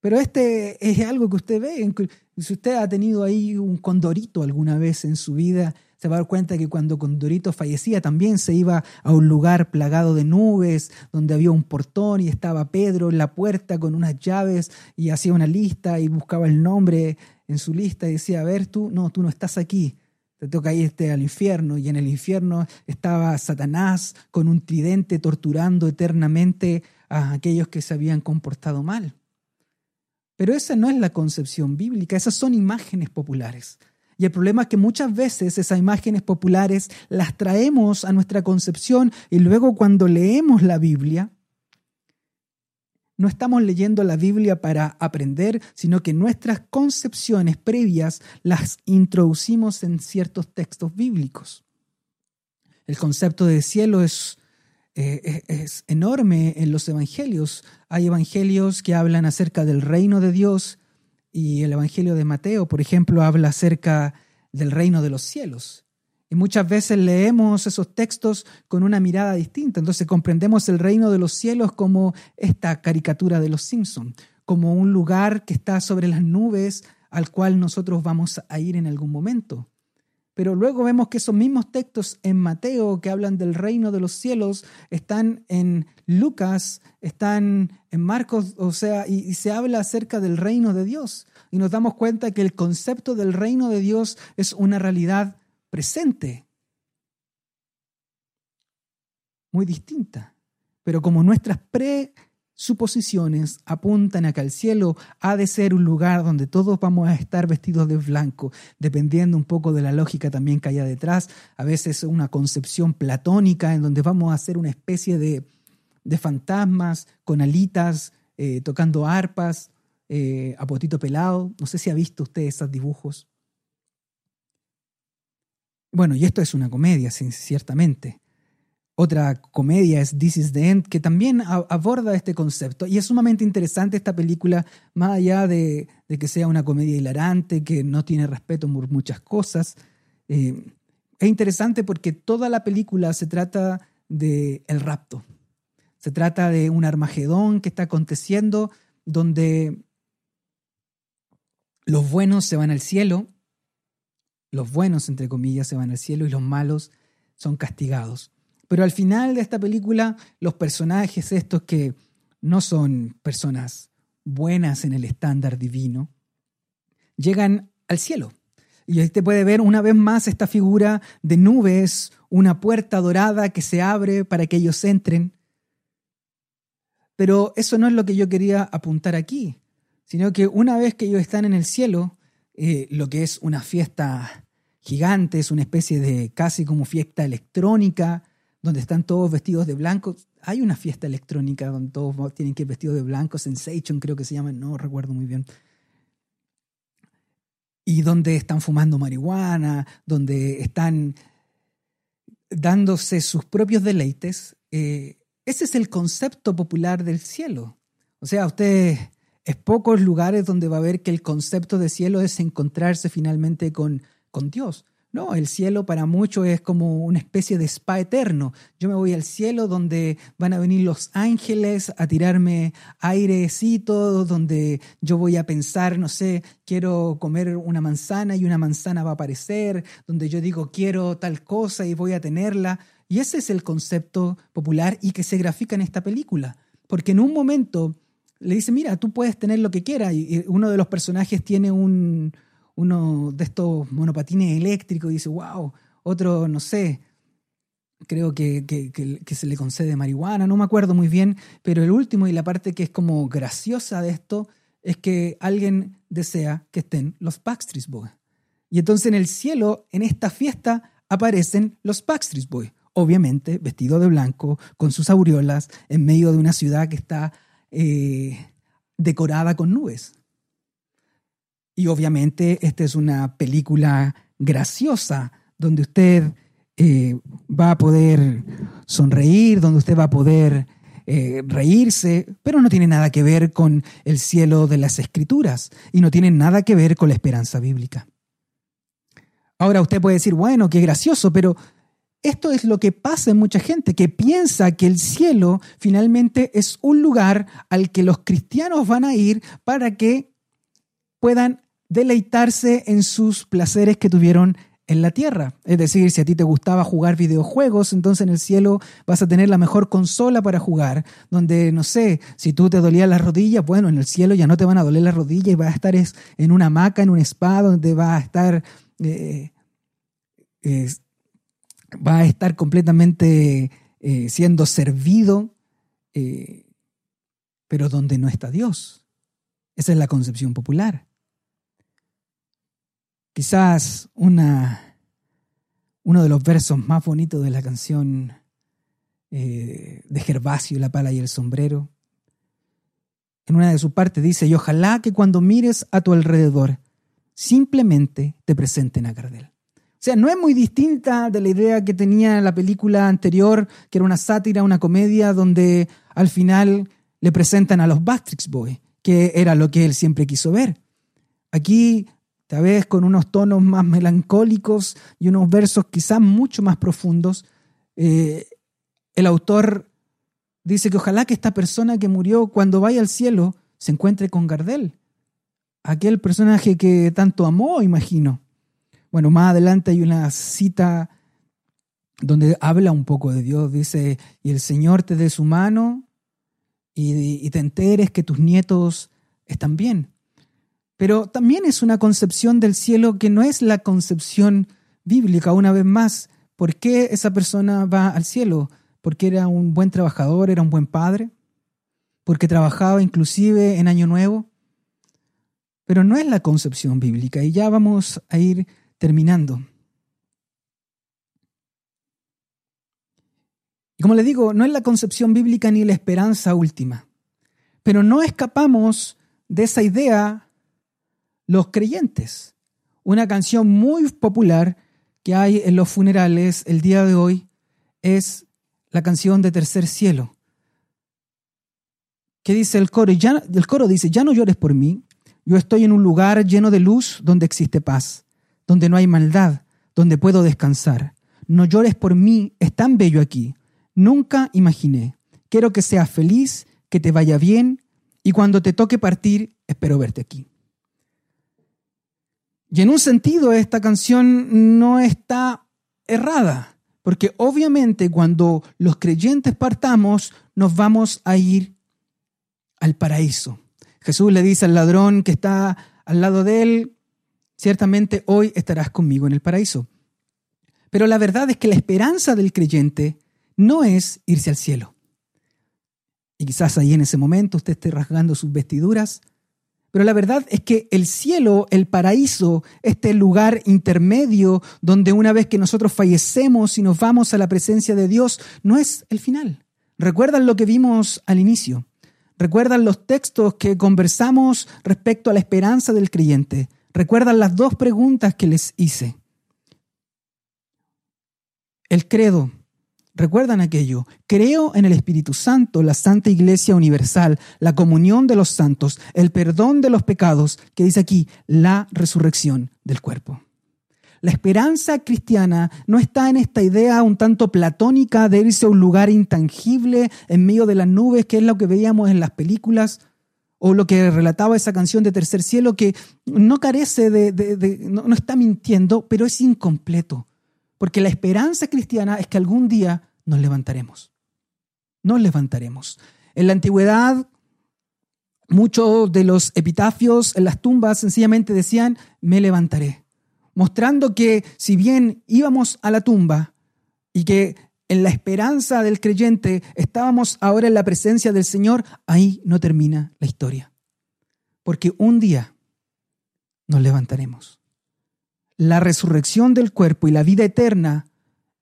Pero este es algo que usted ve. Si usted ha tenido ahí un condorito alguna vez en su vida, se va a dar cuenta que cuando Condorito fallecía también se iba a un lugar plagado de nubes, donde había un portón y estaba Pedro en la puerta con unas llaves y hacía una lista y buscaba el nombre en su lista y decía, a ver, tú, no, tú no estás aquí, te toca irte al infierno. Y en el infierno estaba Satanás con un tridente torturando eternamente a aquellos que se habían comportado mal. Pero esa no es la concepción bíblica, esas son imágenes populares. Y el problema es que muchas veces esas imágenes populares las traemos a nuestra concepción y luego cuando leemos la Biblia, no estamos leyendo la Biblia para aprender, sino que nuestras concepciones previas las introducimos en ciertos textos bíblicos. El concepto de cielo es eh, es enorme en los evangelios. Hay evangelios que hablan acerca del reino de Dios y el evangelio de Mateo, por ejemplo, habla acerca del reino de los cielos. Y muchas veces leemos esos textos con una mirada distinta. Entonces comprendemos el reino de los cielos como esta caricatura de los Simpson, como un lugar que está sobre las nubes al cual nosotros vamos a ir en algún momento. Pero luego vemos que esos mismos textos en Mateo que hablan del reino de los cielos están en Lucas, están en Marcos, o sea, y, se habla acerca del reino de Dios. Y nos damos cuenta que el concepto del reino de Dios es una realidad presente, muy distinta. Pero como nuestras presuposiciones apuntan a que el cielo ha de ser un lugar donde todos vamos a estar vestidos de blanco, dependiendo un poco de la lógica también que haya detrás, a veces una concepción platónica en donde vamos a ser una especie de, de fantasmas con alitas, eh, tocando arpas, eh, a potito pelado. No sé si ha visto usted esos dibujos. Bueno, y esto es una comedia, ciertamente. Otra comedia es This is the End, que también aborda este concepto. Y es sumamente interesante esta película, más allá de, que sea una comedia hilarante, que no tiene respeto por muchas cosas. Eh, es interesante porque toda la película se trata de el rapto. Se trata de un Armagedón que está aconteciendo donde los buenos se van al cielo los buenos, entre comillas, se van al cielo y los malos son castigados. Pero al final de esta película, los personajes estos que no son personas buenas en el estándar divino, llegan al cielo. Y ahí te puede ver una vez más esta figura de nubes, una puerta dorada que se abre para que ellos entren. Pero eso no es lo que yo quería apuntar aquí, sino que una vez que ellos están en el cielo, eh, lo que es una fiesta gigante, es una especie de casi como fiesta electrónica, donde están todos vestidos de blanco. Hay una fiesta electrónica donde todos tienen que ir vestidos de blanco, Sensation creo que se llama, no recuerdo muy bien. Y donde están fumando marihuana, donde están dándose sus propios deleites. Eh, ese es el concepto popular del cielo. O sea, usted es pocos lugares donde va a ver que el concepto de cielo es encontrarse finalmente con, con Dios. No, el cielo para muchos es como una especie de spa eterno. Yo me voy al cielo donde van a venir los ángeles a tirarme airecito, donde yo voy a pensar, no sé, quiero comer una manzana y una manzana va a aparecer, donde yo digo quiero tal cosa y voy a tenerla. Y ese es el concepto popular y que se grafica en esta película. Porque en un momento le dice, mira, tú puedes tener lo que quieras. Y uno de los personajes tiene un, uno de estos monopatines eléctricos dice, wow, otro, no sé, creo que, que, se le concede marihuana, no me acuerdo muy bien, pero el último y la parte que es como graciosa de esto es que alguien desea que estén los Backstreet Boys. Y entonces en el cielo, en esta fiesta, aparecen los Backstreet Boys, obviamente vestidos de blanco, con sus aureolas, en medio de una ciudad que está eh, decorada con nubes. Y obviamente esta es una película graciosa donde usted eh, va a poder sonreír, donde usted va a poder eh, reírse, pero no tiene nada que ver con el cielo de las escrituras y no tiene nada que ver con la esperanza bíblica. Ahora usted puede decir, bueno, qué gracioso, pero esto es lo que pasa en mucha gente, que piensa que el cielo finalmente es un lugar al que los cristianos van a ir para que puedan deleitarse en sus placeres que tuvieron en la tierra. Es decir, si a ti te gustaba jugar videojuegos, entonces en el cielo vas a tener la mejor consola para jugar, donde, no sé, si tú te dolías las rodillas, bueno, en el cielo ya no te van a doler las rodillas y vas a estar en una hamaca, en un spa, donde vas a estar... Eh, va a estar completamente eh, siendo servido, eh, pero donde no está Dios. Esa es la concepción popular. Quizás una, uno de los versos más bonitos de la canción eh, de Gervasio, La pala y el sombrero, en una de sus partes dice, y ojalá que cuando mires a tu alrededor, simplemente te presenten a Gardel. O sea, no es muy distinta de la idea que tenía la película anterior, que era una sátira, una comedia, donde al final le presentan a los Backstreet Boys, que era lo que él siempre quiso ver. Aquí tal vez con unos tonos más melancólicos y unos versos quizás mucho más profundos. Eh, el autor dice que ojalá que esta persona que murió cuando vaya al cielo se encuentre con Gardel, aquel personaje que tanto amó, imagino. Bueno, más adelante hay una cita donde habla un poco de Dios, dice, y el Señor te dé su mano y, te enteres que tus nietos están bien. Pero también es una concepción del cielo que no es la concepción bíblica, una vez más. ¿Por qué esa persona va al cielo? ¿Porque era un buen trabajador, era un buen padre? ¿Porque trabajaba inclusive en Año Nuevo? Pero no es la concepción bíblica y ya vamos a ir terminando. Y como le digo, no es la concepción bíblica ni la esperanza última. Pero no escapamos de esa idea los creyentes. Una canción muy popular que hay en los funerales el día de hoy es la canción de Tercer Cielo. ¿Qué dice el coro? Ya, el coro dice, ya no llores por mí, yo estoy en un lugar lleno de luz donde existe paz, donde no hay maldad, donde puedo descansar. No llores por mí, es tan bello aquí. Nunca imaginé. Quiero que seas feliz, que te vaya bien y cuando te toque partir, espero verte aquí. Y en un sentido, esta canción no está errada, porque obviamente cuando los creyentes partamos, nos vamos a ir al paraíso. Jesús le dice al ladrón que está al lado de él, ciertamente hoy estarás conmigo en el paraíso. Pero la verdad es que la esperanza del creyente no es irse al cielo. Y quizás ahí en ese momento usted esté rasgando sus vestiduras, pero la verdad es que el cielo, el paraíso, este lugar intermedio donde una vez que nosotros fallecemos y nos vamos a la presencia de Dios, no es el final. ¿Recuerdan lo que vimos al inicio? ¿Recuerdan los textos que conversamos respecto a la esperanza del creyente? ¿Recuerdan las dos preguntas que les hice? El credo, ¿Recuerdan aquello? Creo en el Espíritu Santo, la Santa Iglesia Universal, la comunión de los santos, el perdón de los pecados, que dice aquí, la resurrección del cuerpo. La esperanza cristiana no está en esta idea un tanto platónica de irse a un lugar intangible en medio de las nubes, que es lo que veíamos en las películas, o lo que relataba esa canción de Tercer Cielo, que no carece de, no está mintiendo, pero es incompleto. Porque la esperanza cristiana es que algún día nos levantaremos. Nos levantaremos. En la antigüedad, muchos de los epitafios en las tumbas sencillamente decían, me levantaré, mostrando que si bien íbamos a la tumba y que en la esperanza del creyente estábamos ahora en la presencia del Señor, ahí no termina la historia. Porque un día nos levantaremos. La resurrección del cuerpo y la vida eterna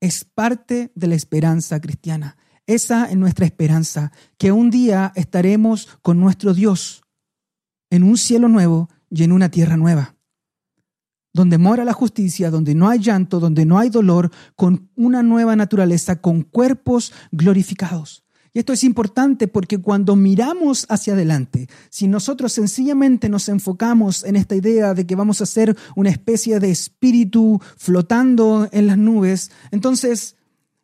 es parte de la esperanza cristiana. Esa es nuestra esperanza, que un día estaremos con nuestro Dios en un cielo nuevo y en una tierra nueva, donde mora la justicia, donde no hay llanto, donde no hay dolor, con una nueva naturaleza, con cuerpos glorificados. Esto es importante porque cuando miramos hacia adelante, si nosotros sencillamente nos enfocamos en esta idea de que vamos a ser una especie de espíritu flotando en las nubes, entonces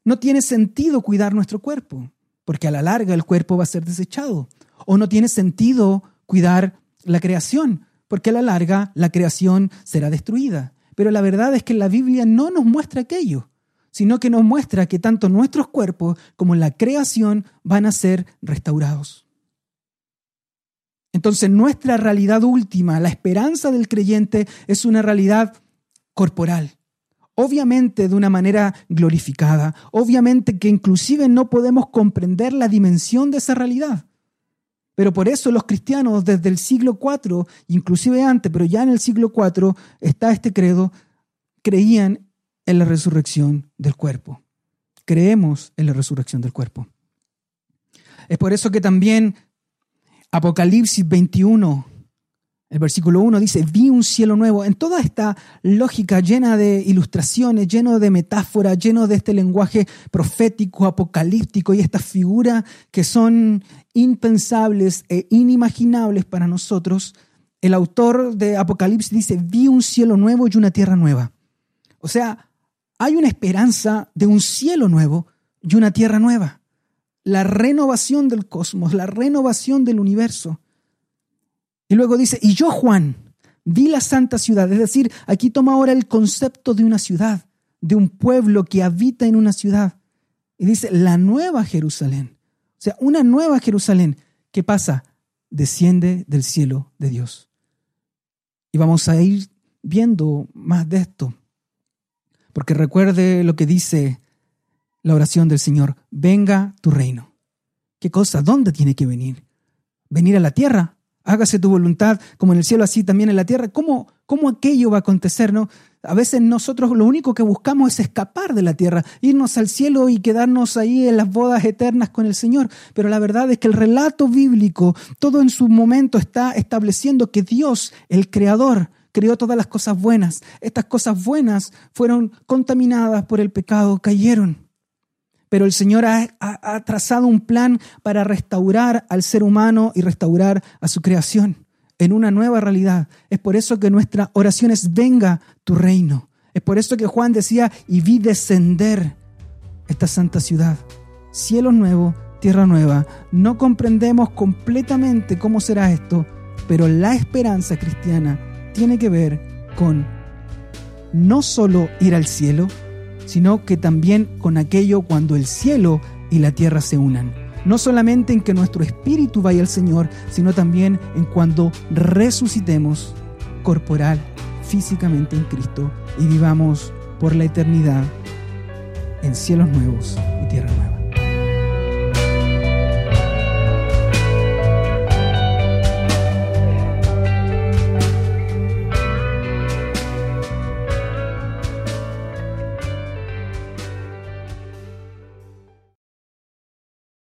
no tiene sentido cuidar nuestro cuerpo, porque a la larga el cuerpo va a ser desechado. O no tiene sentido cuidar la creación, porque a la larga la creación será destruida. Pero la verdad es que la Biblia no nos muestra aquello sino que nos muestra que tanto nuestros cuerpos como la creación van a ser restaurados. Entonces nuestra realidad última, la esperanza del creyente, es una realidad corporal. Obviamente de una manera glorificada, obviamente que inclusive no podemos comprender la dimensión de esa realidad. Pero por eso los cristianos desde el siglo IV, inclusive antes, pero ya en el siglo IV está este credo, creían en la resurrección del cuerpo. Creemos en la resurrección del cuerpo. Es por eso que también Apocalipsis 21, el versículo 1 dice, vi un cielo nuevo. En toda esta lógica llena de ilustraciones, lleno de metáforas, lleno de este lenguaje profético, apocalíptico y estas figuras que son impensables e inimaginables para nosotros, el autor de Apocalipsis dice, vi un cielo nuevo y una tierra nueva. O sea, hay una esperanza de un cielo nuevo y una tierra nueva. La renovación del cosmos, la renovación del universo. Y luego dice, y yo Juan, vi la santa ciudad. Es decir, aquí toma ahora el concepto de una ciudad, de un pueblo que habita en una ciudad. Y dice, la nueva Jerusalén. O sea, una nueva Jerusalén. ¿Qué pasa? Desciende del cielo de Dios. Y vamos a ir viendo más de esto. Porque recuerde lo que dice la oración del Señor. Venga tu reino. ¿Qué cosa? ¿Dónde tiene que venir? ¿Venir a la tierra? Hágase tu voluntad como en el cielo, así también en la tierra. ¿Cómo, cómo aquello va a acontecer? No? A veces nosotros lo único que buscamos es escapar de la tierra, irnos al cielo y quedarnos ahí en las bodas eternas con el Señor. Pero la verdad es que el relato bíblico, todo en su momento está estableciendo que Dios, el Creador, creó todas las cosas buenas. Estas cosas buenas fueron contaminadas por el pecado, cayeron. Pero el Señor ha, ha trazado un plan para restaurar al ser humano y restaurar a su creación en una nueva realidad. Es por eso que nuestra oración es venga tu reino. Es por eso que Juan decía, y vi descender esta santa ciudad. Cielo nuevo, tierra nueva. No comprendemos completamente cómo será esto, pero la esperanza cristiana tiene que ver con no solo ir al cielo, sino que también con aquello cuando el cielo y la tierra se unan no solamente en que nuestro espíritu vaya al Señor, sino también en cuando resucitemos corporal, físicamente en Cristo y vivamos por la eternidad en cielos nuevos y tierra nueva.